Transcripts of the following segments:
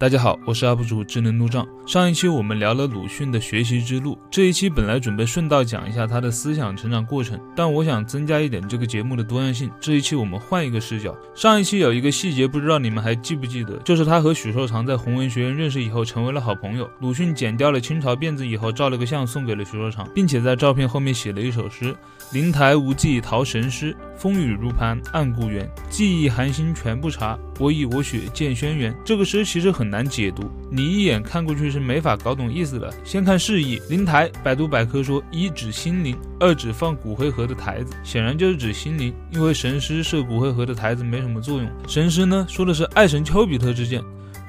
大家好，我是 UP 主智能路障。上一期我们聊了鲁迅的学习之路，这一期本来准备顺道讲一下他的思想成长过程，但我想增加一点这个节目的多样性。这一期我们换一个视角。上一期有一个细节，不知道你们还记不记得，就是他和许寿裳在弘文学院认识以后成为了好朋友。鲁迅剪掉了清朝辫子以后，照了个相送给了许寿裳，并且在照片后面写了一首诗：灵台无际陶神师，风雨如磐暗故园。记忆寒心全不察，我以我血荐轩辕。这个诗其实很。难解读，你一眼看过去是没法搞懂意思的。先看释义，灵台，百度百科说一指心灵，二指放骨灰盒的台子，显然就是指心灵，因为神师设骨灰盒的台子没什么作用。神师呢，说的是爱神丘比特之箭。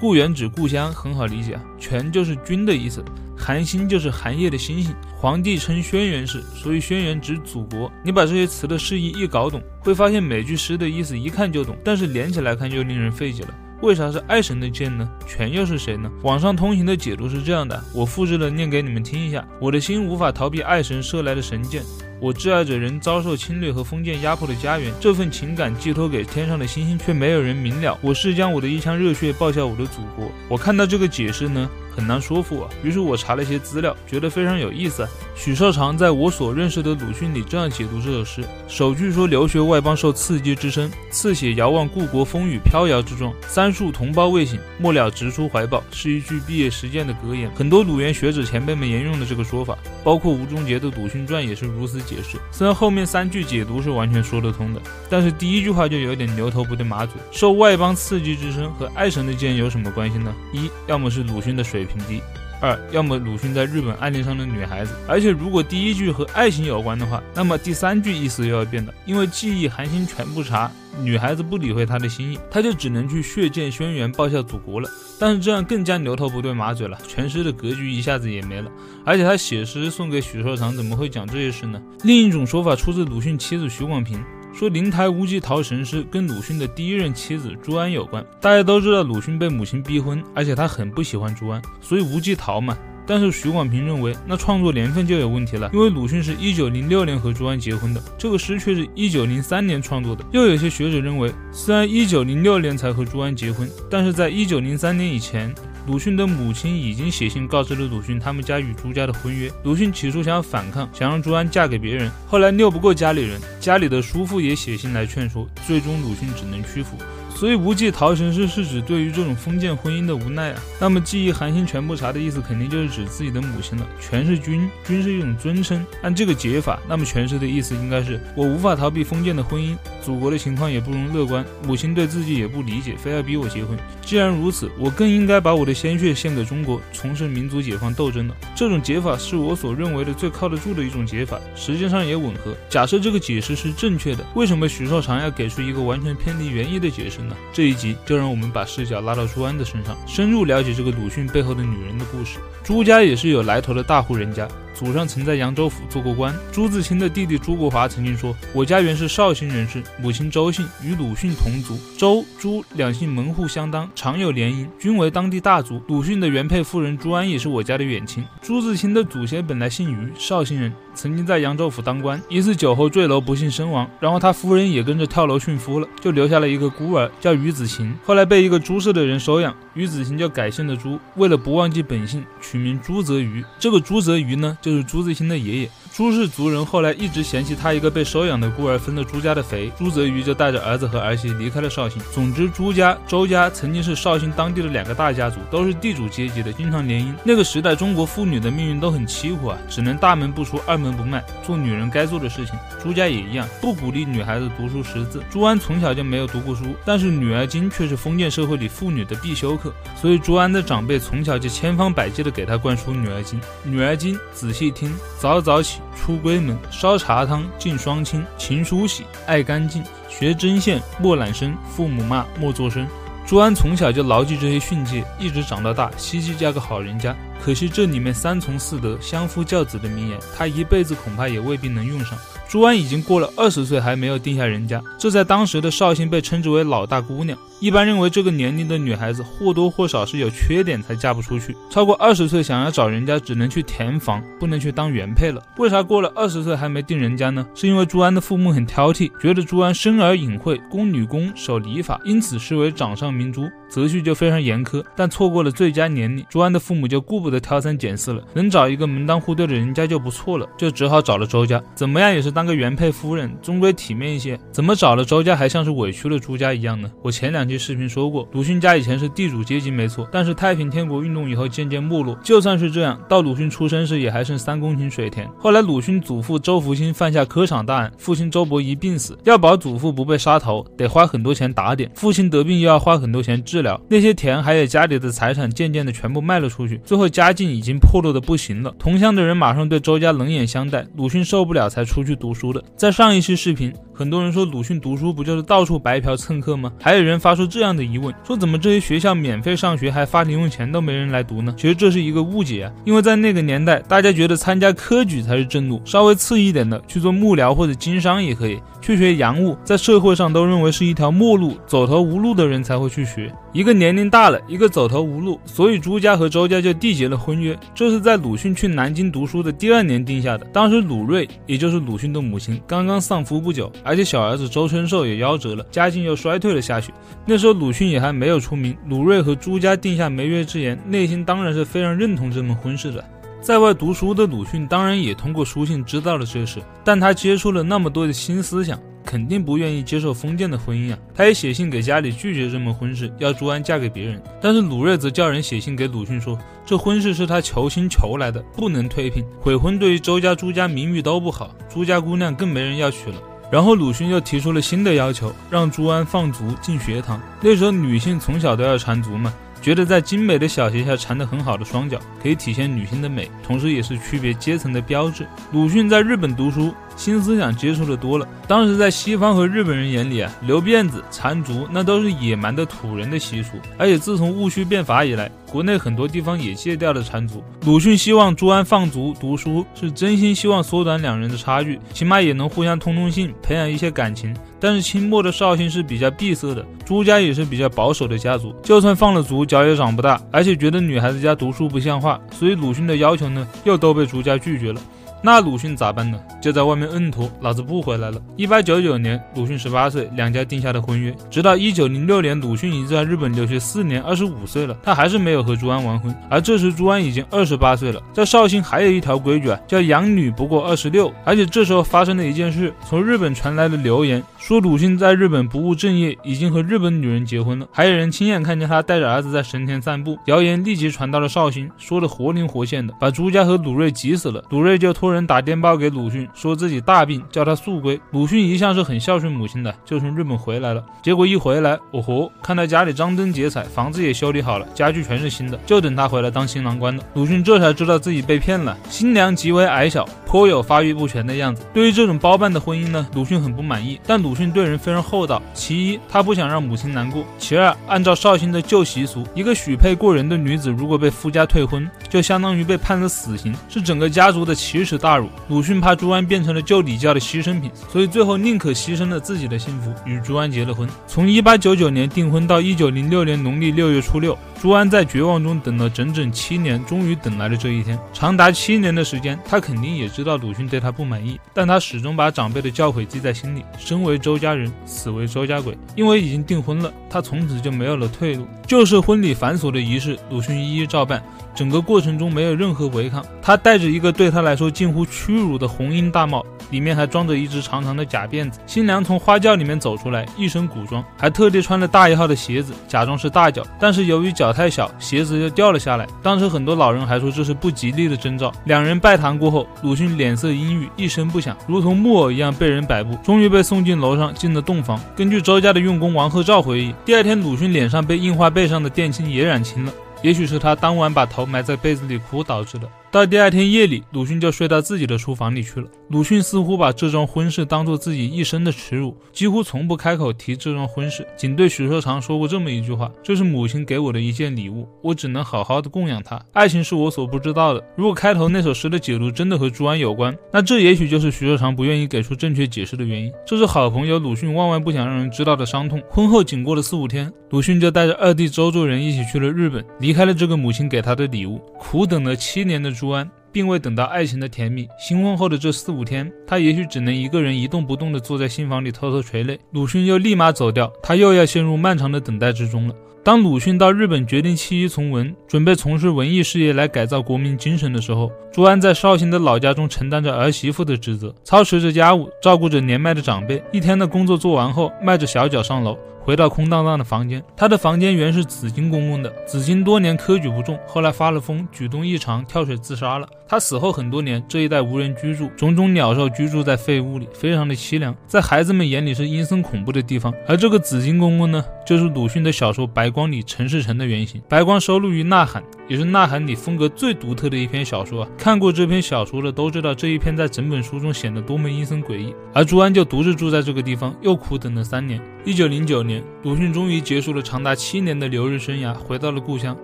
故园指故乡，很好理解啊。泉就是君的意思，寒星就是寒夜的星星。皇帝称轩辕氏，所以轩辕指祖国。你把这些词的释义一搞懂，会发现每句诗的意思一看就懂，但是连起来看就令人费解了。为啥是爱神的剑呢？权又是谁呢？网上通行的解读是这样的，我复制了念给你们听一下。我的心无法逃避爱神射来的神剑，我挚爱着人遭受侵略和封建压迫的家园，这份情感寄托给天上的星星，却没有人明了。我是将我的一腔热血报效我的祖国。我看到这个解释呢？很难说服我，于是我查了一些资料，觉得非常有意思。许绍裳在我所认识的鲁迅里这样解读这首诗：首句说留学外邦受刺激之声，次写遥望故国风雨飘摇之状，三述同胞未醒，末了直出怀抱，是一句毕业实践的格言。很多鲁园学者前辈们沿用的这个说法，包括吴中杰的《鲁迅传》也是如此解释。虽然后面三句解读是完全说得通的，但是第一句话就有点牛头不对马嘴。受外邦刺激之声和爱神的剑有什么关系呢？一，要么是鲁迅的。水平低。二，要么鲁迅在日本暗恋上的女孩子，而且如果第一句和爱情有关的话，那么第三句意思又要变了，因为记忆寒心全不察，女孩子不理会他的心意，他就只能去血溅轩辕报效祖国了。但是这样更加牛头不对马嘴了，全诗的格局一下子也没了。而且他写诗送给许寿裳，怎么会讲这些事呢？另一种说法出自鲁迅妻子许广平。说灵台无忌陶神师跟鲁迅的第一任妻子朱安有关。大家都知道鲁迅被母亲逼婚，而且他很不喜欢朱安，所以无忌逃嘛。但是许广平认为，那创作年份就有问题了，因为鲁迅是一九零六年和朱安结婚的，这个诗却是一九零三年创作的。又有些学者认为，虽然一九零六年才和朱安结婚，但是在一九零三年以前。鲁迅的母亲已经写信告知了鲁迅他们家与朱家的婚约。鲁迅起初想要反抗，想让朱安嫁给别人，后来拗不过家里人，家里的叔父也写信来劝说，最终鲁迅只能屈服。所以无忌陶神师是指对于这种封建婚姻的无奈啊。那么记忆寒心全不察的意思，肯定就是指自己的母亲了。全是君，君是一种尊称。按这个解法，那么全诗的意思应该是我无法逃避封建的婚姻，祖国的情况也不容乐观，母亲对自己也不理解，非要逼我结婚。既然如此，我更应该把我的鲜血献给中国，从事民族解放斗争了。这种解法是我所认为的最靠得住的一种解法，实际上也吻合。假设这个解释是正确的，为什么许绍长要给出一个完全偏离原意的解释这一集就让我们把视角拉到朱安的身上，深入了解这个鲁迅背后的女人的故事。朱家也是有来头的大户人家。祖上曾在扬州府做过官。朱自清的弟弟朱国华曾经说：“我家原是绍兴人士，母亲周姓，与鲁迅同族。周、朱两姓门户相当，常有联姻，均为当地大族。鲁迅的原配夫人朱安也是我家的远亲。朱自清的祖先本来姓于，绍兴人，曾经在扬州府当官。一次酒后坠楼，不幸身亡。然后他夫人也跟着跳楼殉夫了，就留下了一个孤儿，叫于子晴。后来被一个朱氏的人收养，于子晴就改姓了朱，为了不忘记本姓，取名朱泽瑜。这个朱泽瑜呢，就。是朱自清的爷爷。朱氏族人后来一直嫌弃他一个被收养的孤儿分了朱家的肥，朱泽瑜就带着儿子和儿媳离开了绍兴。总之，朱家、周家曾经是绍兴当地的两个大家族，都是地主阶级的，经常联姻。那个时代，中国妇女的命运都很凄苦啊，只能大门不出，二门不迈，做女人该做的事情。朱家也一样，不鼓励女孩子读书识字。朱安从小就没有读过书，但是《女儿经》却是封建社会里妇女的必修课，所以朱安的长辈从小就千方百计地给她灌输《女儿经》。《女儿经》，仔细听，早早起。出闺门，烧茶汤，敬双亲，勤梳洗，爱干净，学针线，莫懒身，父母骂莫作声。朱安从小就牢记这些训诫，一直长到大，希冀嫁个好人家。可惜这里面三从四德、相夫教子的名言，他一辈子恐怕也未必能用上。朱安已经过了二十岁，还没有定下人家，这在当时的绍兴被称之为老大姑娘。一般认为这个年龄的女孩子或多或少是有缺点才嫁不出去。超过二十岁想要找人家，只能去填房，不能去当原配了。为啥过了二十岁还没定人家呢？是因为朱安的父母很挑剔，觉得朱安生而隐晦，宫女宫守礼法，因此视为掌上明珠，择婿就非常严苛。但错过了最佳年龄，朱安的父母就顾不得挑三拣四了，能找一个门当户对的人家就不错了，就只好找了周家。怎么样也是当当个原配夫人，终归体面一些。怎么找了周家还像是委屈了朱家一样呢？我前两期视频说过。鲁迅家以前是地主阶级没错，但是太平天国运动以后渐渐没落。就算是这样，到鲁迅出生时也还剩三公顷水田。后来鲁迅祖父周福兴犯下科场大案，父亲周伯仪病死，要保祖父不被杀头，得花很多钱打点。父亲得病又要花很多钱治疗，那些田还有家里的财产，渐渐的全部卖了出去，最后家境已经破落的不行了。同乡的人马上对周家冷眼相待，鲁迅受不了才出去读读书的。在上一期视频。很多人说鲁迅读书不就是到处白嫖蹭课吗？还有人发出这样的疑问，说怎么这些学校免费上学还发零用钱都没人来读呢？其实这是一个误解啊，因为在那个年代，大家觉得参加科举才是正路，稍微次一点的去做幕僚或者经商也可以，去学洋务，在社会上都认为是一条末路，走投无路的人才会去学。一个年龄大了，一个走投无路，所以朱家和周家就缔结了婚约。这是在鲁迅去南京读书的第二年定下的。当时鲁瑞，也就是鲁迅的母亲，刚刚丧夫不久，而且小儿子周春寿也夭折了，家境又衰退了下去。那时候鲁迅也还没有出名。鲁瑞和朱家定下媒约之言，内心当然是非常认同这门婚事的。在外读书的鲁迅当然也通过书信知道了这事，但他接触了那么多的新思想。肯定不愿意接受封建的婚姻啊！他也写信给家里拒绝这门婚事，要朱安嫁给别人。但是鲁瑞则叫人写信给鲁迅说，这婚事是他求亲求来的，不能退聘。悔婚对于周家、朱家名誉都不好，朱家姑娘更没人要娶了。然后鲁迅又提出了新的要求，让朱安放足进学堂。那时候女性从小都要缠足嘛。觉得在精美的小鞋下缠得很好的双脚，可以体现女性的美，同时也是区别阶层的标志。鲁迅在日本读书，新思想接触的多了。当时在西方和日本人眼里啊，留辫子、缠足那都是野蛮的土人的习俗。而且自从戊戌变法以来，国内很多地方也戒掉了缠足。鲁迅希望朱安放足读书，是真心希望缩短两人的差距，起码也能互相通通信，培养一些感情。但是清末的绍兴是比较闭塞的，朱家也是比较保守的家族，就算放了足，脚也长不大，而且觉得女孩子家读书不像话，所以鲁迅的要求呢，又都被朱家拒绝了。那鲁迅咋办呢？就在外面摁拖，老子不回来了。一八九九年，鲁迅十八岁，两家定下的婚约。直到一九零六年，鲁迅已经在日本留学四年，二十五岁了，他还是没有和朱安完婚。而这时朱安已经二十八岁了。在绍兴还有一条规矩啊，叫养女不过二十六。而且这时候发生了一件事，从日本传来的流言说鲁迅在日本不务正业，已经和日本女人结婚了。还有人亲眼看见他带着儿子在神田散步。谣言立即传到了绍兴，说的活灵活现的，把朱家和鲁瑞急死了。鲁瑞就托。人打电报给鲁迅，说自己大病，叫他速归。鲁迅一向是很孝顺母亲的，就从日本回来了。结果一回来，哦豁，看到家里张灯结彩，房子也修理好了，家具全是新的，就等他回来当新郎官了。鲁迅这才知道自己被骗了，新娘极为矮小，颇有发育不全的样子。对于这种包办的婚姻呢，鲁迅很不满意。但鲁迅对人非常厚道，其一，他不想让母亲难过；其二，按照绍兴的旧习俗，一个许配过人的女子，如果被夫家退婚，就相当于被判了死刑，是整个家族的奇耻大辱。鲁迅怕朱安变成了旧礼教的牺牲品，所以最后宁可牺牲了自己的幸福，与朱安结了婚。从一八九九年订婚到一九零六年农历六月初六，朱安在绝望中等了整整七年，终于等来了这一天。长达七年的时间，他肯定也知知道鲁迅对他不满意，但他始终把长辈的教诲记在心里：生为周家人，死为周家鬼。因为已经订婚了，他从此就没有了退路。就是婚礼繁琐的仪式，鲁迅一一照办。整个过程中没有任何违抗，他戴着一个对他来说近乎屈辱的红缨大帽，里面还装着一只长长的假辫子。新娘从花轿里面走出来，一身古装，还特地穿了大一号的鞋子，假装是大脚，但是由于脚太小，鞋子就掉了下来。当时很多老人还说这是不吉利的征兆。两人拜堂过后，鲁迅脸色阴郁，一声不响，如同木偶一样被人摆布，终于被送进楼上，进了洞房。根据周家的用工王鹤照回忆，第二天鲁迅脸上被印花被上的靛青也染青了。也许是他当晚把头埋在被子里哭导致的。到第二天夜里，鲁迅就睡到自己的书房里去了。鲁迅似乎把这桩婚事当做自己一生的耻辱，几乎从不开口提这桩婚事，仅对许绍常说过这么一句话：“这是母亲给我的一件礼物，我只能好好的供养她。爱情是我所不知道的。”如果开头那首诗的解读真的和朱安有关，那这也许就是许绍常不愿意给出正确解释的原因。这是好朋友鲁迅万万不想让人知道的伤痛。婚后仅过了四五天，鲁迅就带着二弟周作人一起去了日本，离开了这个母亲给他的礼物。苦等了七年的朱安。并未等到爱情的甜蜜。新婚后的这四五天，他也许只能一个人一动不动地坐在新房里偷偷垂泪。鲁迅又立马走掉，他又要陷入漫长的等待之中了。当鲁迅到日本决定弃医从文，准备从事文艺事业来改造国民精神的时候，朱安在绍兴的老家中承担着儿媳妇的职责，操持着家务，照顾着年迈的长辈。一天的工作做完后，迈着小脚上楼。回到空荡荡的房间，他的房间原是紫金公公的。紫金多年科举不中，后来发了疯，举动异常，跳水自杀了。他死后很多年，这一带无人居住，种种鸟兽居住在废屋里，非常的凄凉，在孩子们眼里是阴森恐怖的地方。而这个紫金公公呢，就是鲁迅的小说《白光》里陈世成的原型。《白光》收录于《呐喊》，也是《呐喊》里风格最独特的一篇小说啊。看过这篇小说的都知道，这一篇在整本书中显得多么阴森诡异。而朱安就独自住在这个地方，又苦等了三年。一九零九年，鲁迅终于结束了长达七年的留日生涯，回到了故乡。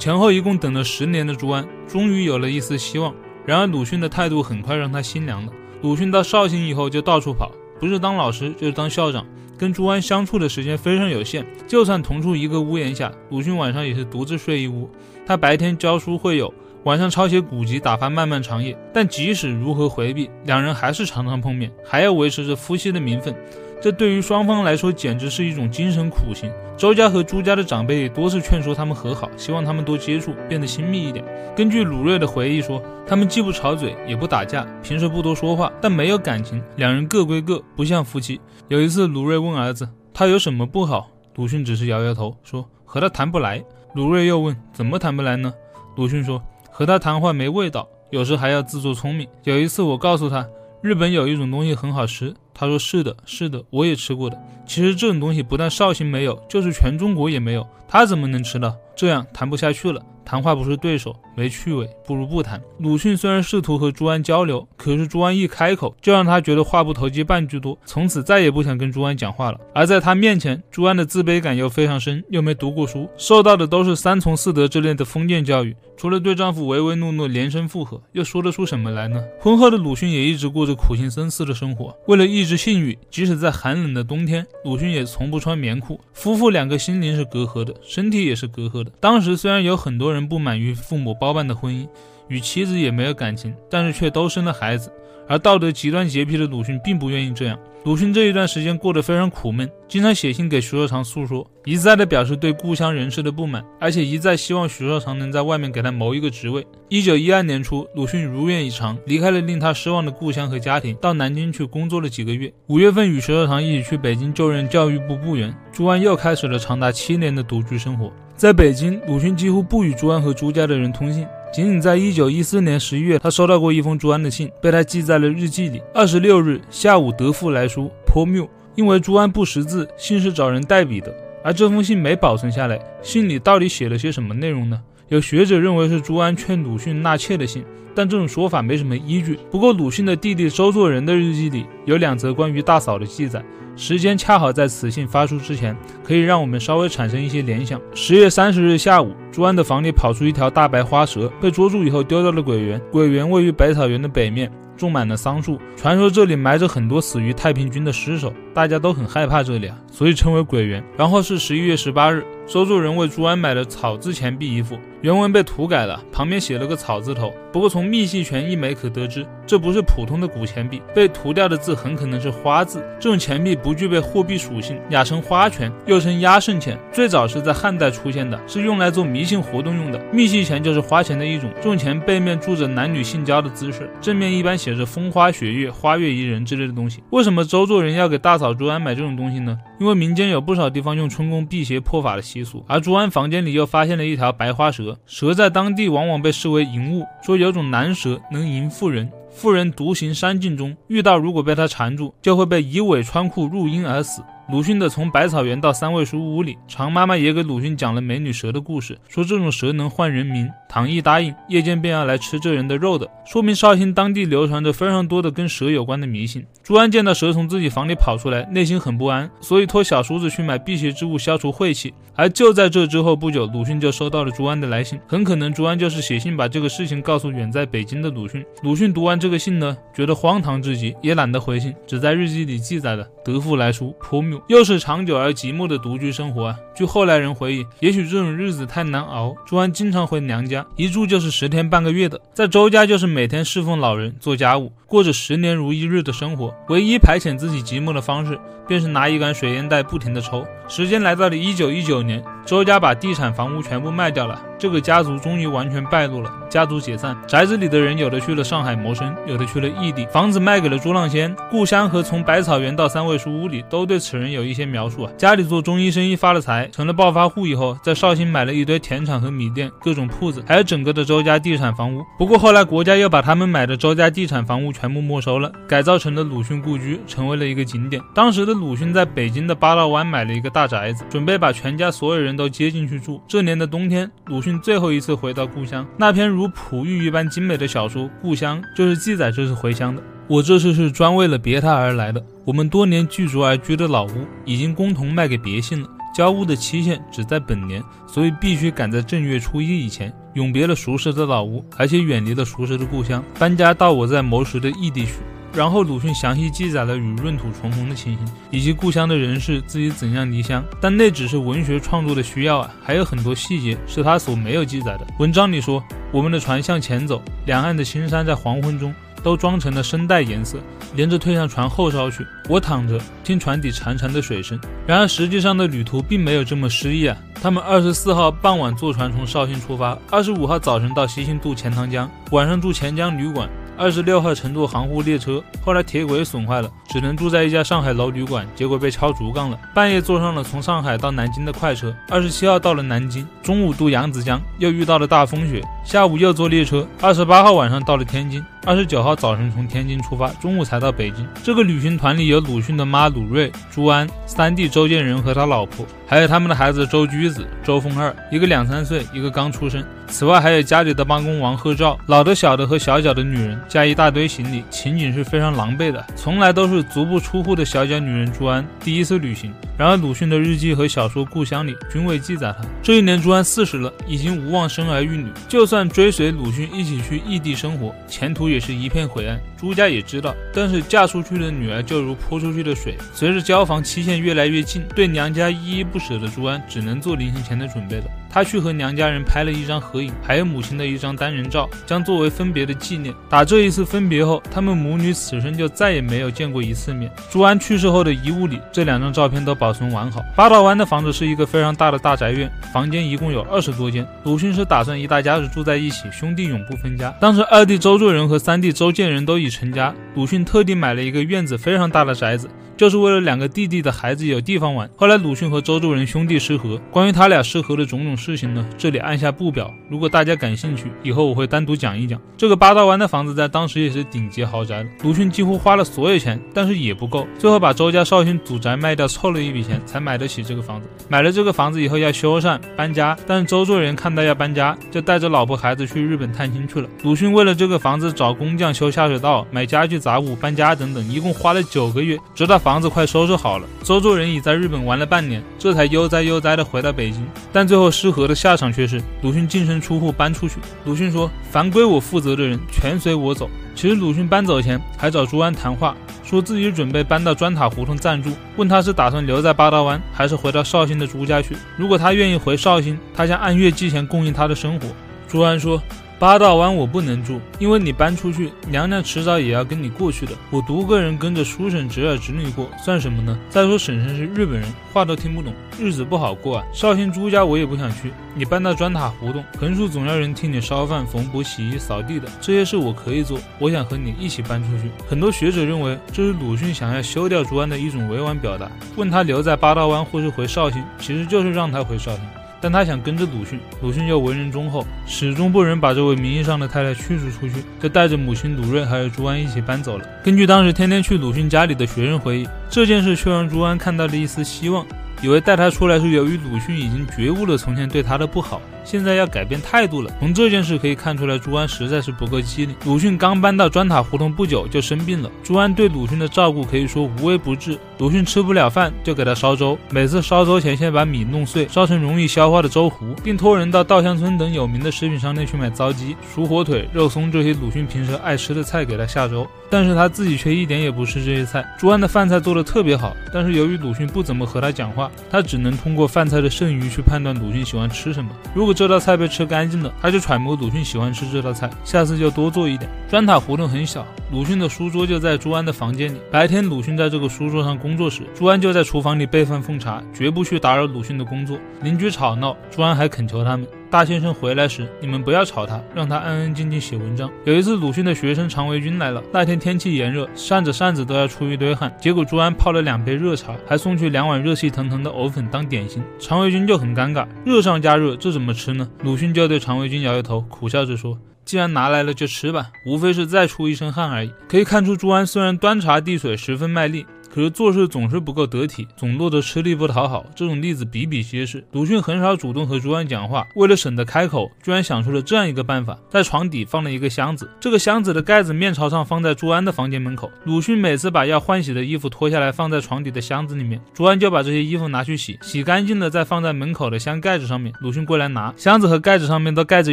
前后一共等了十年的朱安，终于有了一丝希望。然而，鲁迅的态度很快让他心凉了。鲁迅到绍兴以后就到处跑，不是当老师就是当校长，跟朱安相处的时间非常有限。就算同住一个屋檐下，鲁迅晚上也是独自睡一屋。他白天教书会友，晚上抄写古籍，打发漫漫长夜。但即使如何回避，两人还是常常碰面，还要维持着夫妻的名分。这对于双方来说简直是一种精神苦行。周家和朱家的长辈多次劝说他们和好，希望他们多接触，变得亲密一点。根据鲁瑞的回忆说，他们既不吵嘴，也不打架，平时不多说话，但没有感情，两人各归各，不像夫妻。有一次，鲁瑞问儿子：“他有什么不好？”鲁迅只是摇摇头，说：“和他谈不来。”鲁瑞又问：“怎么谈不来呢？”鲁迅说：“和他谈话没味道，有时还要自作聪明。有一次，我告诉他。”日本有一种东西很好吃，他说是的，是的，我也吃过的。其实这种东西不但绍兴没有，就是全中国也没有，他怎么能吃呢？这样谈不下去了，谈话不是对手，没趣味，不如不谈。鲁迅虽然试图和朱安交流，可是朱安一开口就让他觉得话不投机半句多，从此再也不想跟朱安讲话了。而在他面前，朱安的自卑感又非常深，又没读过书，受到的都是三从四德之类的封建教育，除了对丈夫唯唯诺诺、连声附和，又说得出什么来呢？婚后的鲁迅也一直过着苦行僧似的生活，为了抑制性欲，即使在寒冷的冬天，鲁迅也从不穿棉裤。夫妇两个心灵是隔阂的，身体也是隔阂的。当时虽然有很多人不满于父母包办的婚姻，与妻子也没有感情，但是却都生了孩子。而道德极端洁癖的鲁迅并不愿意这样。鲁迅这一段时间过得非常苦闷，经常写信给徐绍常诉说，一再的表示对故乡人士的不满，而且一再希望徐绍常能在外面给他谋一个职位。一九一二年初，鲁迅如愿以偿，离开了令他失望的故乡和家庭，到南京去工作了几个月。五月份与徐绍常一起去北京就任教育部部员，朱安又开始了长达七年的独居生活。在北京，鲁迅几乎不与朱安和朱家的人通信。仅仅在一九一四年十一月，他收到过一封朱安的信，被他记在了日记里。二十六日下午，德父来书，颇谬。因为朱安不识字，信是找人代笔的，而这封信没保存下来。信里到底写了些什么内容呢？有学者认为是朱安劝鲁迅纳妾的信，但这种说法没什么依据。不过，鲁迅的弟弟周作人的日记里有两则关于大嫂的记载。时间恰好在此信发出之前，可以让我们稍微产生一些联想。十月三十日下午，朱安的房里跑出一条大白花蛇，被捉住以后丢到了鬼园。鬼园位于百草园的北面，种满了桑树，传说这里埋着很多死于太平军的尸首，大家都很害怕这里啊，所以称为鬼园。然后是十一月十八日。周作人为朱安买了草字钱币一副，原文被涂改了，旁边写了个草字头。不过从密细权一枚可得知，这不是普通的古钱币，被涂掉的字很可能是花字。这种钱币不具备货币属性，雅称花钱，又称压胜钱。最早是在汉代出现的，是用来做迷信活动用的。密信钱就是花钱的一种，这种钱背面铸着男女性交的姿势，正面一般写着风花雪月、花月宜人之类的东西。为什么周作人要给大嫂朱安买这种东西呢？因为民间有不少地方用春宫辟邪破法的习俗。而朱安房间里又发现了一条白花蛇，蛇在当地往往被视为淫物，说有种男蛇能淫妇人，妇人独行山径中遇到，如果被他缠住，就会被以尾穿裤入阴而死。鲁迅的《从百草园到三味书屋》里，常妈妈也给鲁迅讲了美女蛇的故事，说这种蛇能换人名，唐毅答应，夜间便要来吃这人的肉的，说明绍兴当地流传着非常多的跟蛇有关的迷信。朱安见到蛇从自己房里跑出来，内心很不安，所以托小叔子去买辟邪之物消除晦气。而就在这之后不久，鲁迅就收到了朱安的来信，很可能朱安就是写信把这个事情告诉远在北京的鲁迅。鲁迅读完这个信呢，觉得荒唐至极，也懒得回信，只在日记里记载了“德父来书，颇谬”。又是长久而寂寞的独居生活啊。据后来人回忆，也许这种日子太难熬，朱安经常回娘家，一住就是十天半个月的。在周家就是每天侍奉老人，做家务，过着十年如一日的生活。唯一排遣自己寂寞的方式，便是拿一杆水烟袋不停地抽。时间来到了一九一九年，周家把地产房屋全部卖掉了。这个家族终于完全败落了，家族解散，宅子里的人有的去了上海谋生，有的去了异地，房子卖给了朱浪仙。故乡和从百草园到三味书屋里都对此人有一些描述啊。家里做中医生意发了财，成了暴发户以后，在绍兴买了一堆田产和米店，各种铺子，还有整个的周家地产房屋。不过后来国家又把他们买的周家地产房屋全部没收了，改造成了鲁迅故居，成为了一个景点。当时的鲁迅在北京的八道湾买了一个大宅子，准备把全家所有人都接进去住。这年的冬天，鲁迅。最后一次回到故乡，那篇如璞玉一般精美的小说《故乡》就是记载这次回乡的。我这次是专为了别他而来的。我们多年聚族而居的老屋已经共同卖给别姓了，交屋的期限只在本年，所以必须赶在正月初一以前永别了熟识的老屋，而且远离了熟识的故乡，搬家到我在谋时的异地去。然后鲁迅详细记载了与闰土重逢的情形，以及故乡的人事，自己怎样离乡。但那只是文学创作的需要啊，还有很多细节是他所没有记载的。文章里说，我们的船向前走，两岸的青山在黄昏中都装成了深黛颜色，连着推向船后梢去。我躺着听船底潺潺的水声。然而实际上的旅途并没有这么诗意啊。他们二十四号傍晚坐船从绍兴出发，二十五号早晨到西兴渡钱塘江，晚上住钱江旅馆。二十六号乘坐杭沪列车，后来铁轨损坏了，只能住在一家上海老旅馆，结果被敲竹杠了。半夜坐上了从上海到南京的快车，二十七号到了南京，中午渡扬子江，又遇到了大风雪，下午又坐列车，二十八号晚上到了天津，二十九号早晨从天津出发，中午才到北京。这个旅行团里有鲁迅的妈鲁瑞、朱安、三弟周建人和他老婆，还有他们的孩子周居子、周凤二，一个两三岁，一个刚出生。此外还有家里的帮工王鹤照，老的、小的和小脚的女人。加一大堆行李，情景是非常狼狈的。从来都是足不出户的小脚女人朱安第一次旅行。然而鲁迅的日记和小说《故乡》里均未记载他。这一年朱安四十了，已经无望生儿育女。就算追随鲁迅一起去异地生活，前途也是一片灰暗。朱家也知道，但是嫁出去的女儿就如泼出去的水。随着交房期限越来越近，对娘家依依不舍的朱安只能做临行前的准备了。他去和娘家人拍了一张合影，还有母亲的一张单人照，将作为分别的纪念。打这一次分别后，他们母女此生就再也没有见过一次面。朱安去世后的遗物里，这两张照片都保存完好。八道湾的房子是一个非常大的大宅院，房间一共有二十多间。鲁迅是打算一大家子住在一起，兄弟永不分家。当时二弟周作人和三弟周建人都已成家，鲁迅特地买了一个院子非常大的宅子。就是为了两个弟弟的孩子有地方玩。后来鲁迅和周作人兄弟失和，关于他俩失和的种种事情呢，这里按下不表。如果大家感兴趣，以后我会单独讲一讲。这个八道湾的房子在当时也是顶级豪宅了。鲁迅几乎花了所有钱，但是也不够，最后把周家绍兴祖宅卖掉，凑了一笔钱才买得起这个房子。买了这个房子以后要修缮搬家，但是周作人看到要搬家，就带着老婆孩子去日本探亲去了。鲁迅为了这个房子找工匠修下水道、买家具杂物、搬家等等，一共花了九个月，直到房。房子快收拾好了，周作人已在日本玩了半年，这才悠哉悠哉的回到北京。但最后失和的下场却是鲁迅净身出户搬出去。鲁迅说：“凡归我负责的人，全随我走。”其实鲁迅搬走前还找朱安谈话，说自己准备搬到砖塔胡同暂住，问他是打算留在八道湾，还是回到绍兴的朱家去。如果他愿意回绍兴，他将按月计钱供应他的生活。朱安说。八大湾我不能住，因为你搬出去，娘娘迟早也要跟你过去的。我独个人跟着叔婶、侄儿、侄女过，算什么呢？再说婶婶是日本人，话都听不懂，日子不好过啊。绍兴朱家我也不想去，你搬到砖塔胡同，横竖总要人替你烧饭、缝补、洗衣、扫地的，这些事我可以做。我想和你一起搬出去。很多学者认为这是鲁迅想要休掉朱安的一种委婉表达，问他留在八道湾或是回绍兴，其实就是让他回绍兴。但他想跟着鲁迅，鲁迅又为人忠厚，始终不忍把这位名义上的太太驱逐出去，就带着母亲鲁瑞还有朱安一起搬走了。根据当时天天去鲁迅家里的学生回忆，这件事却让朱安看到了一丝希望，以为带他出来是由于鲁迅已经觉悟了从前对他的不好。现在要改变态度了。从这件事可以看出来，朱安实在是不够机灵。鲁迅刚搬到砖塔胡同不久就生病了，朱安对鲁迅的照顾可以说无微不至。鲁迅吃不了饭就给他烧粥，每次烧粥前先把米弄碎，烧成容易消化的粥糊，并托人到稻香村等有名的食品商店去买糟鸡、熟火腿、肉松这些鲁迅平时爱吃的菜给他下粥。但是他自己却一点也不吃这些菜。朱安的饭菜做的特别好，但是由于鲁迅不怎么和他讲话，他只能通过饭菜的剩余去判断鲁迅喜欢吃什么。如果这道菜被吃干净了，他就揣摩鲁迅喜欢吃这道菜，下次就多做一点。砖塔胡同很小，鲁迅的书桌就在朱安的房间里。白天鲁迅在这个书桌上工工作时，朱安就在厨房里备饭奉茶，绝不去打扰鲁迅的工作。邻居吵闹，朱安还恳求他们。大先生回来时，你们不要吵他，让他安安静静写文章。有一次，鲁迅的学生常维军来了。那天天气炎热，扇着扇子都要出一堆汗。结果朱安泡了两杯热茶，还送去两碗热气腾腾的藕粉当点心。常维军就很尴尬，热上加热，这怎么吃呢？鲁迅就对常维军摇摇头，苦笑着说：“既然拿来了，就吃吧，无非是再出一身汗而已。”可以看出，朱安虽然端茶递水十分卖力。可是做事总是不够得体，总落得吃力不讨好，这种例子比比皆是。鲁迅很少主动和朱安讲话，为了省得开口，居然想出了这样一个办法：在床底放了一个箱子，这个箱子的盖子面朝上放在朱安的房间门口。鲁迅每次把要换洗的衣服脱下来放在床底的箱子里面，朱安就把这些衣服拿去洗，洗干净了再放在门口的箱盖子上面。鲁迅过来拿，箱子和盖子上面都盖着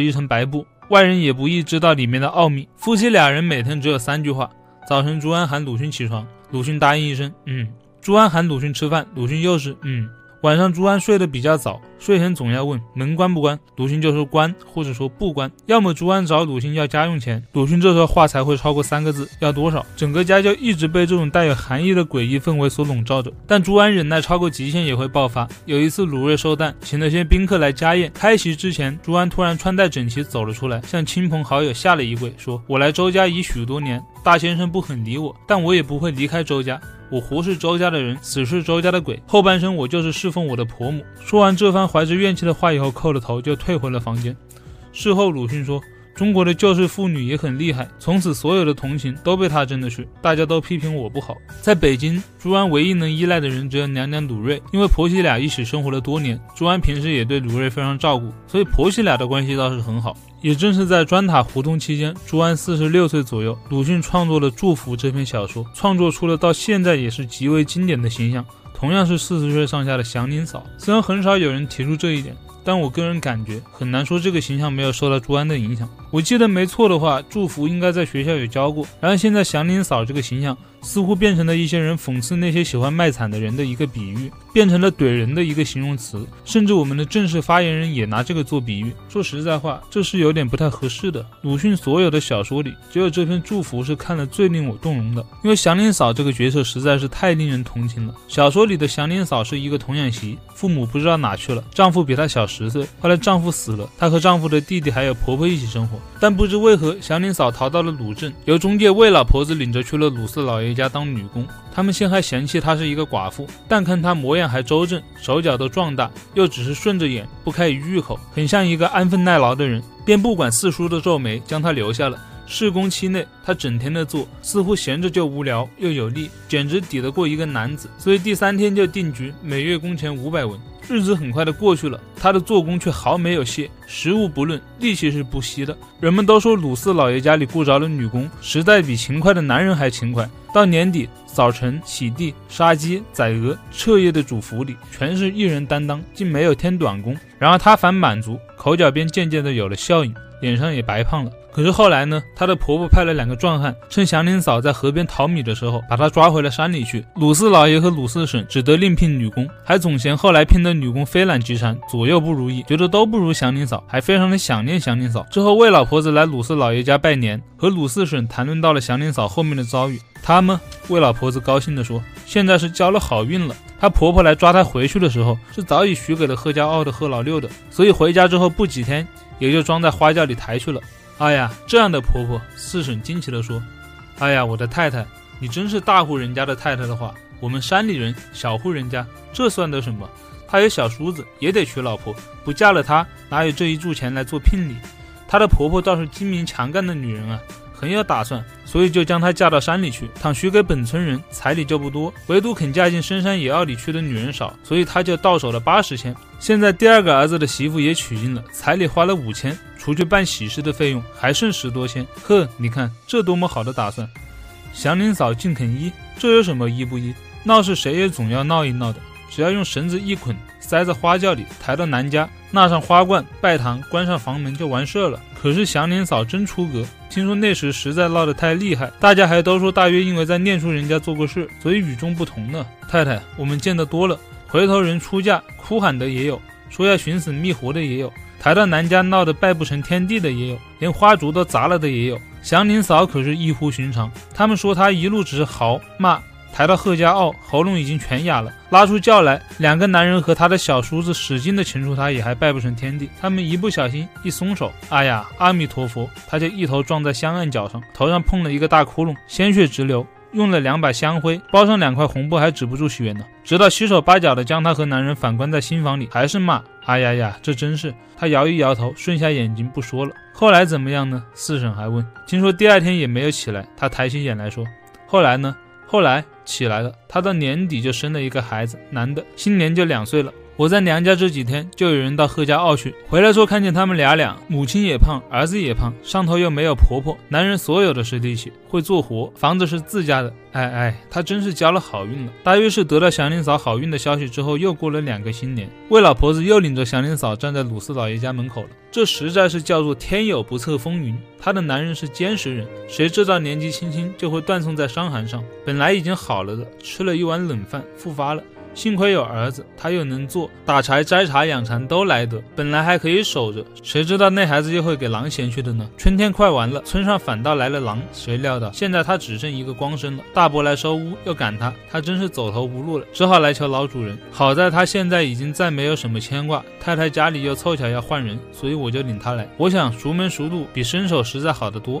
一层白布，外人也不易知道里面的奥秘。夫妻俩人每天只有三句话：早晨，朱安喊鲁迅起床。鲁迅答应一声，嗯。朱安喊鲁迅吃饭，鲁迅又是嗯。晚上朱安睡得比较早，睡前总要问门关不关，鲁迅就说关，或者说不关。要么朱安找鲁迅要家用钱，鲁迅这时候话才会超过三个字，要多少？整个家就一直被这种带有含义的诡异氛围所笼罩着。但朱安忍耐超过极限也会爆发。有一次鲁瑞寿诞，请了些宾客来家宴，开席之前，朱安突然穿戴整齐走了出来，向亲朋好友下了一跪，说：“我来周家已许多年，大先生不肯理我，但我也不会离开周家。”我活是周家的人，死是周家的鬼。后半生我就是侍奉我的婆母。说完这番怀着怨气的话以后，叩了头就退回了房间。事后鲁迅说。中国的旧式妇女也很厉害，从此所有的同情都被她争得去，大家都批评我不好。在北京，朱安唯一能依赖的人只有娘娘鲁瑞，因为婆媳俩一起生活了多年，朱安平时也对鲁瑞非常照顾，所以婆媳俩的关系倒是很好。也正是在砖塔胡同期间，朱安四十六岁左右，鲁迅创作了《祝福》这篇小说，创作出了到现在也是极为经典的形象，同样是四十岁上下的祥林嫂。虽然很少有人提出这一点。但我个人感觉很难说这个形象没有受到朱安的影响。我记得没错的话，祝福应该在学校有教过。然后现在祥林嫂这个形象。似乎变成了一些人讽刺那些喜欢卖惨的人的一个比喻，变成了怼人的一个形容词，甚至我们的正式发言人也拿这个做比喻。说实在话，这是有点不太合适的。鲁迅所有的小说里，只有这篇祝福是看了最令我动容的，因为祥林嫂这个角色实在是太令人同情了。小说里的祥林嫂是一个童养媳，父母不知道哪去了，丈夫比她小十岁，后来丈夫死了，她和丈夫的弟弟还有婆婆一起生活。但不知为何，祥林嫂逃到了鲁镇，由中介魏老婆子领着去了鲁四老爷。回家当女工，他们先还嫌弃她是一个寡妇，但看她模样还周正，手脚都壮大，又只是顺着眼，不开一句口，很像一个安分耐劳的人，便不管四叔的皱眉，将她留下了。试工期内，他整天的做，似乎闲着就无聊，又有力，简直抵得过一个男子。所以第三天就定局，每月工钱五百文。日子很快的过去了，他的做工却毫没有懈，食物不论，力气是不息的。人们都说鲁四老爷家里雇着了女工，实在比勤快的男人还勤快。到年底，扫尘、洗地、杀鸡、宰鹅，彻夜的煮腐里，全是一人担当，竟没有添短工。然而他反满足，口角便渐渐的有了笑意，脸上也白胖了。可是后来呢？她的婆婆派了两个壮汉，趁祥林嫂在河边淘米的时候，把她抓回了山里去。鲁四老爷和鲁四婶只得另聘女工，还总嫌后来聘的女工非懒即馋，左右不如意，觉得都不如祥林嫂，还非常的想念祥林嫂。之后，魏老婆子来鲁四老爷家拜年，和鲁四婶谈论到了祥林嫂后面的遭遇。他们，魏老婆子高兴地说：“现在是交了好运了。”她婆婆来抓她回去的时候，是早已许给了贺家傲的贺老六的，所以回家之后不几天，也就装在花轿里抬去了。哎呀，这样的婆婆，四婶惊奇地说：“哎呀，我的太太，你真是大户人家的太太的话，我们山里人小户人家，这算得什么？他有小叔子，也得娶老婆，不嫁了他，哪有这一柱钱来做聘礼？他的婆婆倒是精明强干的女人啊，很有打算，所以就将她嫁到山里去。倘许给本村人，彩礼就不多，唯独肯嫁进深山野坳里去的女人少，所以她就到手了八十千。现在第二个儿子的媳妇也娶进了，彩礼花了五千，除去办喜事的费用，还剩十多千。呵，你看这多么好的打算！祥林嫂竟肯依，这有什么依不依？闹事谁也总要闹一闹的。只要用绳子一捆，塞在花轿里，抬到南家，纳上花冠，拜堂，关上房门，就完事了。可是祥林嫂真出格，听说那时实在闹得太厉害，大家还都说大约因为在念书人家做过事，所以与众不同呢。太太，我们见得多了，回头人出嫁哭喊的也有，说要寻死觅活的也有，抬到南家闹得拜不成天地的也有，连花烛都砸了的也有。祥林嫂可是异乎寻常，他们说她一路只是嚎骂。抬到贺家坳，喉咙已经全哑了，拉出轿来，两个男人和他的小叔子使劲的擒住他，也还拜不成天地。他们一不小心一松手，哎呀，阿弥陀佛，他就一头撞在香案脚上，头上碰了一个大窟窿，鲜血直流。用了两把香灰包上两块红布，还止不住血呢。直到七手八脚的将他和男人反关在新房里，还是骂，哎呀呀，这真是。他摇一摇头，顺下眼睛不说了。后来怎么样呢？四婶还问。听说第二天也没有起来。他抬起眼来说，后来呢？后来起来了，他到年底就生了一个孩子，男的，新年就两岁了。我在娘家这几天，就有人到贺家坳去，回来说看见他们俩俩，母亲也胖，儿子也胖，上头又没有婆婆，男人所有的是力气，会做活，房子是自家的。哎哎，他真是交了好运了。大约是得到祥林嫂好运的消息之后，又过了两个新年，魏老婆子又领着祥林嫂站在鲁四老爷家门口了。这实在是叫做天有不测风云。她的男人是坚实人，谁知道年纪轻轻就会断送在伤寒上？本来已经好了的，吃了一碗冷饭，复发了。幸亏有儿子，他又能做打柴、摘茶、养蚕都来得，本来还可以守着，谁知道那孩子又会给狼衔去的呢？春天快完了，村上反倒来了狼，谁料到现在他只剩一个光身了。大伯来收屋，又赶他，他真是走投无路了，只好来求老主人。好在他现在已经再没有什么牵挂，太太家里又凑巧要换人，所以我就领他来。我想熟门熟路比伸手实在好得多。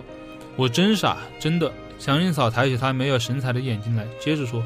我真傻，真的。祥云嫂抬起她没有神采的眼睛来，接着说。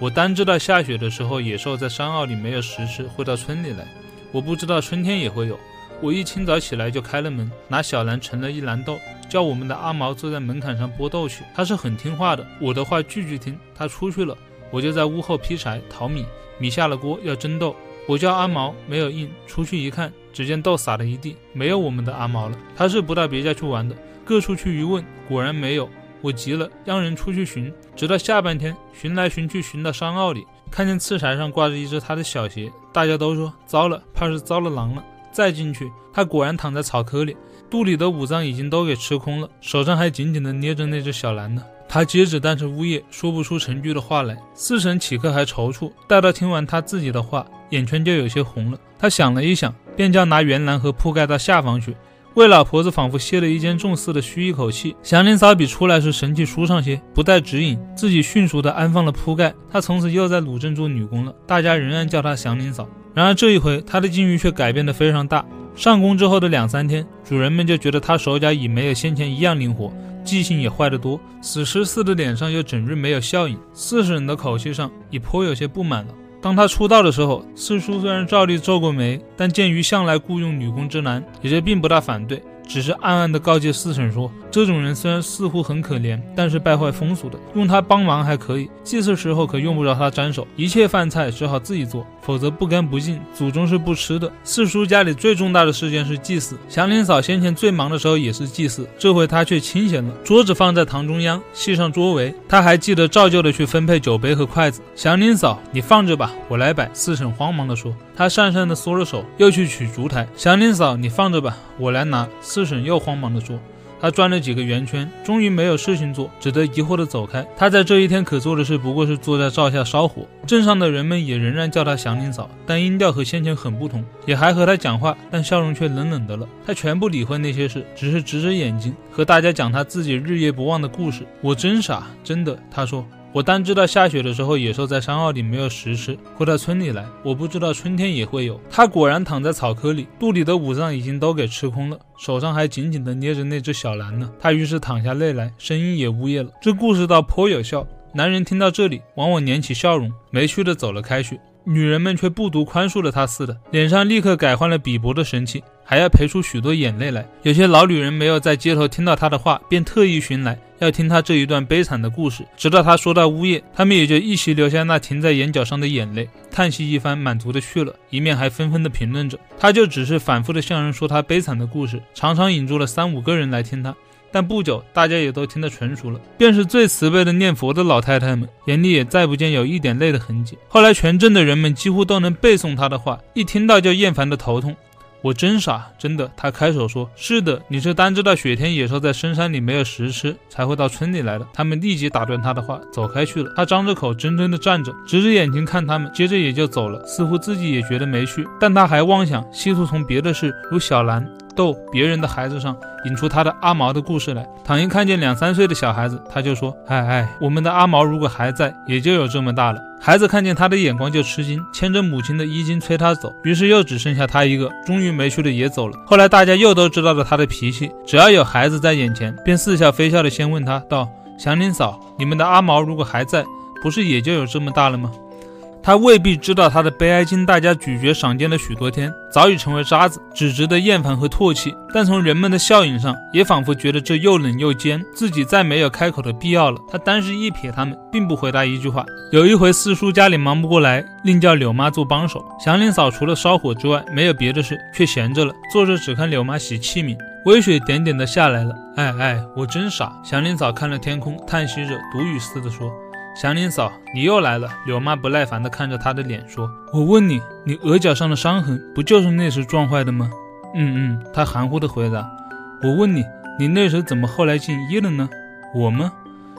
我单知道下雪的时候，野兽在山坳里没有食吃，会到村里来。我不知道春天也会有。我一清早起来就开了门，拿小篮盛了一篮豆，叫我们的阿毛坐在门槛上剥豆去。他是很听话的，我的话句句听。他出去了，我就在屋后劈柴淘米。米下了锅要蒸豆，我叫阿毛没有应。出去一看，只见豆撒了一地，没有我们的阿毛了。他是不到别家去玩的，各处去一问，果然没有。我急了，让人出去寻，直到下半天，寻来寻去，寻到山坳里，看见刺柴上挂着一只他的小鞋，大家都说糟了，怕是遭了狼了。再进去，他果然躺在草窠里，肚里的五脏已经都给吃空了，手上还紧紧地捏着那只小蓝呢。他接着但是呜咽，说不出成句的话来。四婶岂刻还踌躇，待到听完他自己的话，眼圈就有些红了。他想了一想，便叫拿圆篮和铺盖到下方去。魏老婆子仿佛歇了一间重似的，吁一口气。祥林嫂比出来时神气舒畅些，不带指引，自己迅速地安放了铺盖。她从此又在鲁镇做女工了，大家仍然叫她祥林嫂。然而这一回，她的境遇却改变得非常大。上工之后的两三天，主人们就觉得她手脚已没有先前一样灵活，记性也坏得多，死尸似的脸上又整日没有笑意。四婶的口气上已颇有些不满了。当他出道的时候，四叔虽然照例皱过眉，但鉴于向来雇佣女工之难，也就并不大反对。只是暗暗地告诫四婶说：“这种人虽然似乎很可怜，但是败坏风俗的，用他帮忙还可以。祭祀时候可用不着他沾手，一切饭菜只好自己做，否则不干不净，祖宗是不吃的。”四叔家里最重大的事件是祭祀，祥林嫂先前最忙的时候也是祭祀，这回他却清闲了。桌子放在堂中央，系上桌围，他还记得照旧的去分配酒杯和筷子。祥林嫂，你放着吧，我来摆。四婶慌忙地说。他讪讪地缩了手，又去取烛台。祥林嫂，你放着吧，我来拿。四婶又慌忙地说。他转了几个圆圈，终于没有事情做，只得疑惑地走开。他在这一天可做的事，不过是坐在灶下烧火。镇上的人们也仍然叫他祥林嫂，但音调和先前很不同，也还和他讲话，但笑容却冷冷的了。他全不理会那些事，只是直着眼睛和大家讲他自己日夜不忘的故事。我真傻，真的。他说。我单知道下雪的时候，野兽在山坳里没有食吃，会到村里来。我不知道春天也会有。他果然躺在草窠里，肚里的五脏已经都给吃空了，手上还紧紧地捏着那只小蓝呢。他于是躺下泪来，声音也呜咽了。这故事倒颇有效。男人听到这里，往往捻起笑容，没趣的走了开去。女人们却不读宽恕了他似的，脸上立刻改换了鄙薄的神情，还要赔出许多眼泪来。有些老女人没有在街头听到他的话，便特意寻来，要听他这一段悲惨的故事。直到他说到呜咽，他们也就一起流下那停在眼角上的眼泪，叹息一番，满足的去了，一面还纷纷的评论着。他就只是反复的向人说他悲惨的故事，常常引住了三五个人来听他。但不久，大家也都听得纯熟了，便是最慈悲的念佛的老太太们，眼里也再不见有一点泪的痕迹。后来，全镇的人们几乎都能背诵他的话，一听到就厌烦的头痛。我真傻，真的。他开手说：“是的，你是单知道雪天野兽在深山里没有食吃，才会到村里来的。”他们立即打断他的话，走开去了。他张着口，怔怔地站着，直着眼睛看他们，接着也就走了，似乎自己也觉得没趣。但他还妄想，企图从别的事，如小兰。逗别人的孩子上引出他的阿毛的故事来。唐一看见两三岁的小孩子，他就说：“哎哎，我们的阿毛如果还在，也就有这么大了。”孩子看见他的眼光就吃惊，牵着母亲的衣襟催他走。于是又只剩下他一个，终于没趣的也走了。后来大家又都知道了他的脾气，只要有孩子在眼前，便似笑非笑的先问他道：“祥林嫂，你们的阿毛如果还在，不是也就有这么大了吗？”他未必知道，他的悲哀经大家咀嚼赏鉴了许多天，早已成为渣子，只值得厌烦和唾弃。但从人们的笑影上，也仿佛觉得这又冷又尖，自己再没有开口的必要了。他单是一瞥他们，并不回答一句话。有一回四叔家里忙不过来，另叫柳妈做帮手。祥林嫂除了烧火之外，没有别的事，却闲着了，坐着只看柳妈洗器皿。微雪点点的下来了。哎哎，我真傻。祥林嫂看了天空，叹息着，独语似的说。祥林嫂，你又来了。柳妈不耐烦地看着她的脸说：“我问你，你额角上的伤痕不就是那时撞坏的吗？”“嗯嗯。”她含糊地回答。“我问你，你那时怎么后来进医了呢？”“我吗？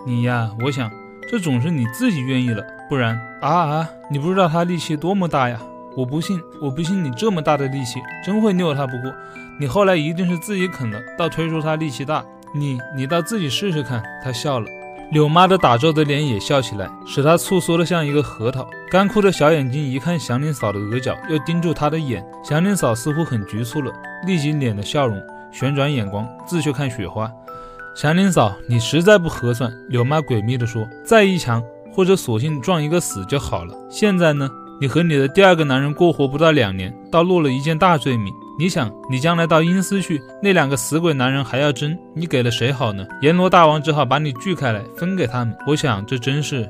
你呀，我想这总是你自己愿意了，不然啊啊！你不知道他力气多么大呀！我不信，我不信你这么大的力气，真会拗他。不过你后来一定是自己啃了，倒推出他力气大。你你倒自己试试看。”他笑了。柳妈的打皱的脸也笑起来，使她蹙缩的像一个核桃。干枯的小眼睛一看祥林嫂的额角，又盯住她的眼。祥林嫂似乎很局促了，立即敛了笑容，旋转眼光，自去看雪花。祥林嫂，你实在不合算。柳妈诡秘地说：“再一强，或者索性撞一个死就好了。现在呢，你和你的第二个男人过活不到两年，倒落了一件大罪名。”你想，你将来到阴司去，那两个死鬼男人还要争，你给了谁好呢？阎罗大王只好把你锯开来，分给他们。我想，这真是……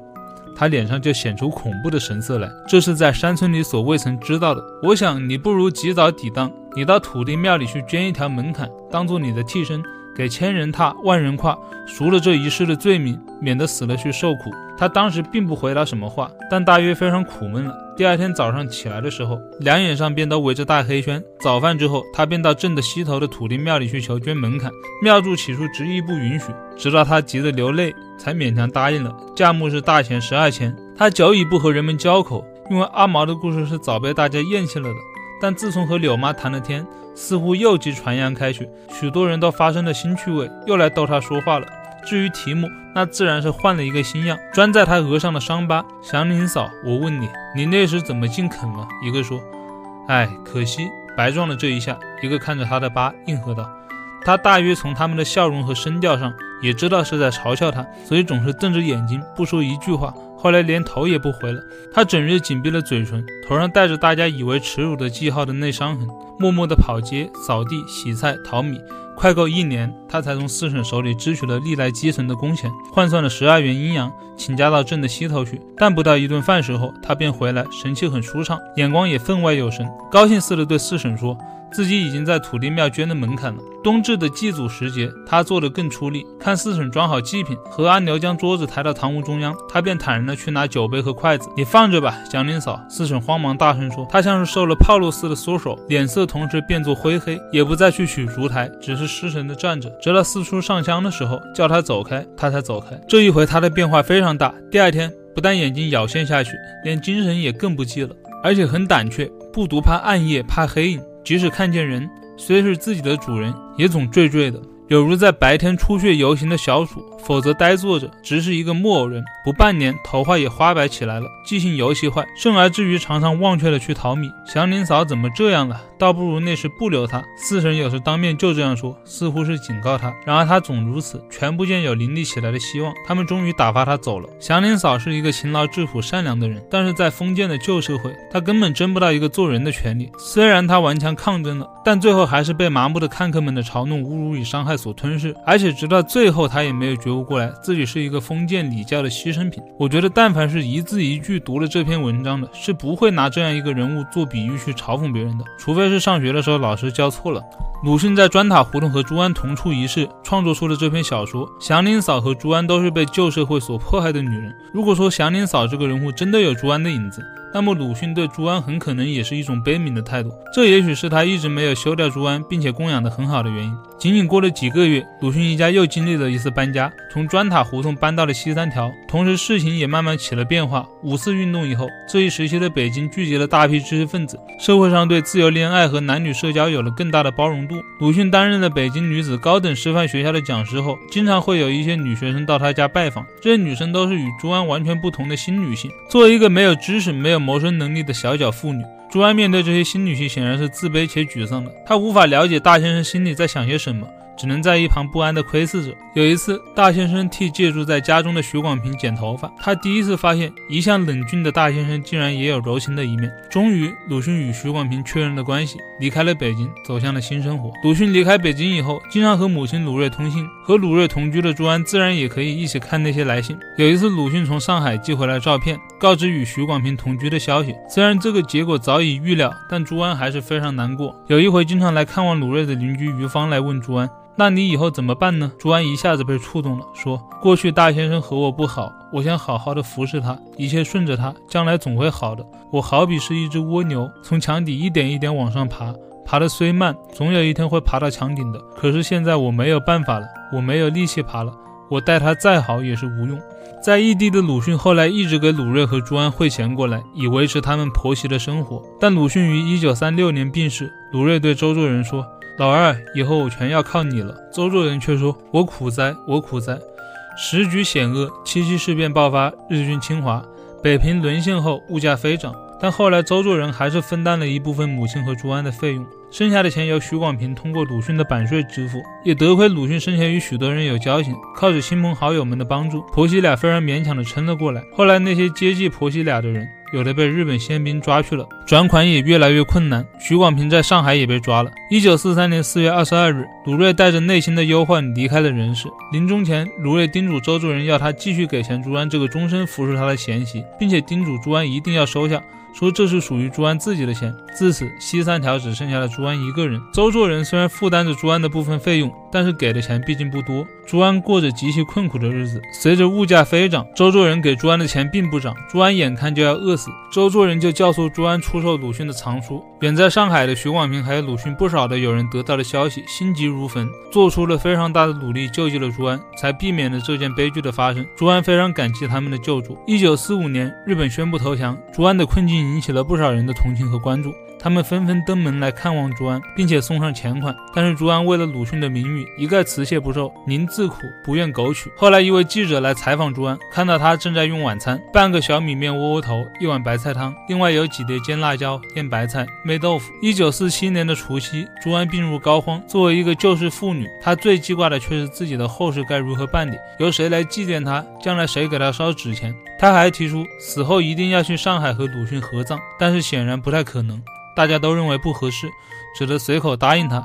他脸上就显出恐怖的神色来。这是在山村里所未曾知道的。我想，你不如及早抵当，你到土地庙里去捐一条门槛，当做你的替身。给千人踏，万人跨，赎了这一世的罪名，免得死了去受苦。他当时并不回答什么话，但大约非常苦闷了。第二天早上起来的时候，两眼上便都围着大黑圈。早饭之后，他便到镇的西头的土地庙里去求捐门槛。庙祝起初执意不允许，直到他急得流泪，才勉强答应了。价目是大钱十二钱。他久已不和人们交口，因为阿毛的故事是早被大家厌弃了的。但自从和柳妈谈了天，似乎又即传扬开去，许多人都发生了新趣味，又来逗他说话了。至于题目，那自然是换了一个新样，专在他额上的伤疤。祥林嫂，我问你，你那时怎么竟啃了？一个说，哎，可惜白撞了这一下。一个看着他的疤，应和道，他大约从他们的笑容和声调上，也知道是在嘲笑他，所以总是瞪着眼睛，不说一句话。后来连头也不回了，他整日紧闭了嘴唇，头上带着大家以为耻辱的记号的内伤痕，默默的跑街、扫地、洗菜、淘米。快够一年，他才从四婶手里支取了历来积存的工钱，换算了十二元阴阳，请假到镇的西头去。但不到一顿饭时候，他便回来，神气很舒畅，眼光也分外有神，高兴似的对四婶说。自己已经在土地庙捐了门槛了。冬至的祭祖时节，他做得更出力。看四婶装好祭品，和阿牛将桌子抬到堂屋中央，他便坦然地去拿酒杯和筷子。你放着吧，祥林嫂。四婶慌忙大声说。他像是受了炮烙似的缩手，脸色同时变作灰黑，也不再去取烛台，只是失神地站着。直到四叔上香的时候，叫他走开，他才走开。这一回他的变化非常大。第二天，不但眼睛咬陷下去，连精神也更不济了，而且很胆怯，不独怕暗夜，怕黑影。即使看见人，虽是自己的主人，也总惴惴的，有如在白天出穴游行的小鼠；否则呆坐着，直是一个木偶人。不半年，头发也花白起来了，记性尤其坏，甚而至于常常忘却了去淘米。祥林嫂怎么这样了？倒不如那时不留他。四神有时当面就这样说，似乎是警告他。然而他总如此，全不见有凌厉起来的希望。他们终于打发他走了。祥林嫂是一个勤劳、质朴、善良的人，但是在封建的旧社会，她根本争不到一个做人的权利。虽然她顽强抗争了，但最后还是被麻木的看客们的嘲弄、侮辱与伤害所吞噬。而且直到最后，她也没有觉悟过来，自己是一个封建礼教的牺牲品。我觉得，但凡是一字一句读了这篇文章的，是不会拿这样一个人物做比喻去嘲讽别人的，除非是上学的时候老师教错了。鲁迅在砖塔胡同和朱安同处一室，创作出了这篇小说。祥林嫂和朱安都是被旧社会所迫害的女人。如果说祥林嫂这个人物真的有朱安的影子，那么鲁迅对朱安很可能也是一种悲悯的态度，这也许是他一直没有休掉朱安，并且供养的很好的原因。仅仅过了几个月，鲁迅一家又经历了一次搬家，从砖塔胡同搬到了西三条，同时事情也慢慢起了变化。五四运动以后，这一时期的北京聚集了大批知识分子，社会上对自由恋爱和男女社交有了更大的包容度。鲁迅担任了北京女子高等师范学校的讲师后，经常会有一些女学生到他家拜访，这些女生都是与朱安完全不同的新女性。作为一个没有知识、没有谋生能力的小脚妇女，朱安面对这些新女婿显然是自卑且沮丧的。他无法了解大先生心里在想些什么。只能在一旁不安地窥视着。有一次，大先生替借住在家中的徐广平剪头发，他第一次发现一向冷峻的大先生竟然也有柔情的一面。终于，鲁迅与徐广平确认了关系，离开了北京，走向了新生活。鲁迅离开北京以后，经常和母亲鲁瑞通信，和鲁瑞同居的朱安自然也可以一起看那些来信。有一次，鲁迅从上海寄回来照片，告知与徐广平同居的消息。虽然这个结果早已预料，但朱安还是非常难过。有一回，经常来看望鲁瑞的邻居于芳来问朱安。那你以后怎么办呢？朱安一下子被触动了，说：“过去大先生和我不好，我想好好的服侍他，一切顺着他，将来总会好的。我好比是一只蜗牛，从墙底一点一点往上爬，爬得虽慢，总有一天会爬到墙顶的。可是现在我没有办法了，我没有力气爬了，我待他再好也是无用。”在异地的鲁迅后来一直给鲁瑞和朱安汇钱过来，以维持他们婆媳的生活。但鲁迅于一九三六年病逝，鲁瑞对周作人说。老二，以后我全要靠你了。周作人却说：“我苦哉，我苦哉！时局险恶，七七事变爆发，日军侵华，北平沦陷后，物价飞涨。但后来周作人还是分担了一部分母亲和朱安的费用。”剩下的钱由徐广平通过鲁迅的版税支付，也得亏鲁迅生前与许多人有交情，靠着亲朋好友们的帮助，婆媳俩非常勉强的撑了过来。后来那些接济婆媳俩的人，有的被日本宪兵抓去了，转款也越来越困难。徐广平在上海也被抓了。一九四三年四月二十二日，鲁瑞带着内心的忧患离开了人世。临终前，鲁瑞叮嘱周作人要他继续给钱朱安这个终身服侍他的贤妻，并且叮嘱朱安一定要收下。说这是属于朱安自己的钱。自此，西三条只剩下了朱朱安一个人。周作人虽然负担着朱安的部分费用，但是给的钱毕竟不多。朱安过着极其困苦的日子。随着物价飞涨，周作人给朱安的钱并不涨，朱安眼看就要饿死。周作人就教唆朱安出售鲁迅的藏书。远在上海的徐广平还有鲁迅不少的友人得到了消息，心急如焚，做出了非常大的努力救济了朱安，才避免了这件悲剧的发生。朱安非常感激他们的救助。一九四五年，日本宣布投降，朱安的困境。引起了不少人的同情和关注。他们纷纷登门来看望朱安，并且送上钱款。但是朱安为了鲁迅的名誉，一概辞谢不受。宁自苦，不愿苟取。后来一位记者来采访朱安，看到他正在用晚餐：半个小米面窝窝头，一碗白菜汤，另外有几碟煎辣椒、腌白菜、焖豆腐。一九四七年的除夕，朱安病入膏肓。作为一个旧式妇女，她最记挂的却是自己的后事该如何办理，由谁来祭奠她，将来谁给她烧纸钱。她还提出死后一定要去上海和鲁迅合葬，但是显然不太可能。大家都认为不合适，只得随口答应他。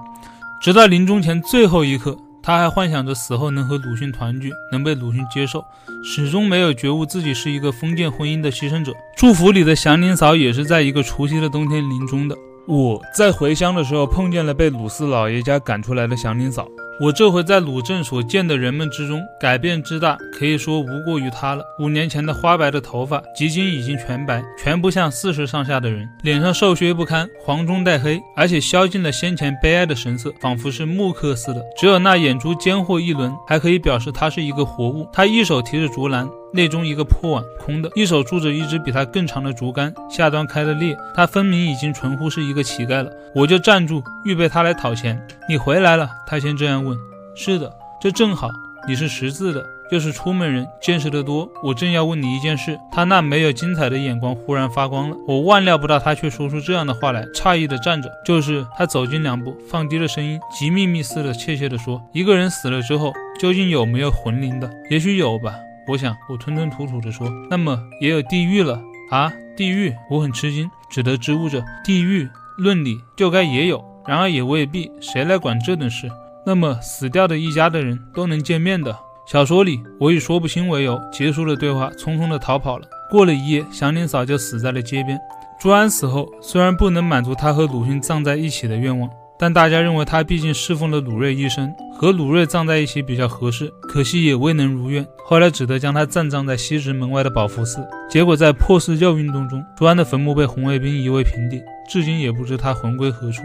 直到临终前最后一刻，他还幻想着死后能和鲁迅团聚，能被鲁迅接受，始终没有觉悟自己是一个封建婚姻的牺牲者。祝福里的祥林嫂也是在一个除夕的冬天临终的。我在回乡的时候碰见了被鲁四老爷家赶出来的祥林嫂。我这回在鲁镇所见的人们之中，改变之大，可以说无过于他了。五年前的花白的头发，如今已经全白，全不像四十上下的人。脸上瘦削不堪，黄中带黑，而且消尽了先前悲哀的神色，仿佛是木刻似的。只有那眼珠尖或一轮，还可以表示他是一个活物。他一手提着竹篮。内中一个破碗空的，一手拄着一支比他更长的竹竿，下端开了裂。他分明已经纯乎是一个乞丐了。我就站住，预备他来讨钱。你回来了？他先这样问。是的，这正好。你是识字的，又是出门人，见识得多。我正要问你一件事。他那没有精彩的眼光忽然发光了，我万料不到他却说出这样的话来，诧异的站着。就是他走近两步，放低了声音，极秘密似的怯怯的说：“一个人死了之后，究竟有没有魂灵的？也许有吧。我想。”我吞吞吐吐地说：“那么也有地狱了啊？地狱？”我很吃惊，只得支吾着：“地狱，论理就该也有，然而也未必。谁来管这等事？那么死掉的一家的人都能见面的？”小说里，我以说不清为由结束了对话，匆匆的逃跑了。过了一夜，祥林嫂就死在了街边。朱安死后，虽然不能满足他和鲁迅葬在一起的愿望，但大家认为他毕竟侍奉了鲁瑞一生，和鲁瑞葬在一起比较合适。可惜也未能如愿，后来只得将他暂葬在西直门外的宝福寺。结果在破四旧运动中，朱安的坟墓被红卫兵夷为平地，至今也不知他魂归何处。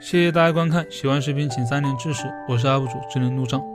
谢谢大家观看，喜欢视频请三连支持。我是 UP 主智能路障。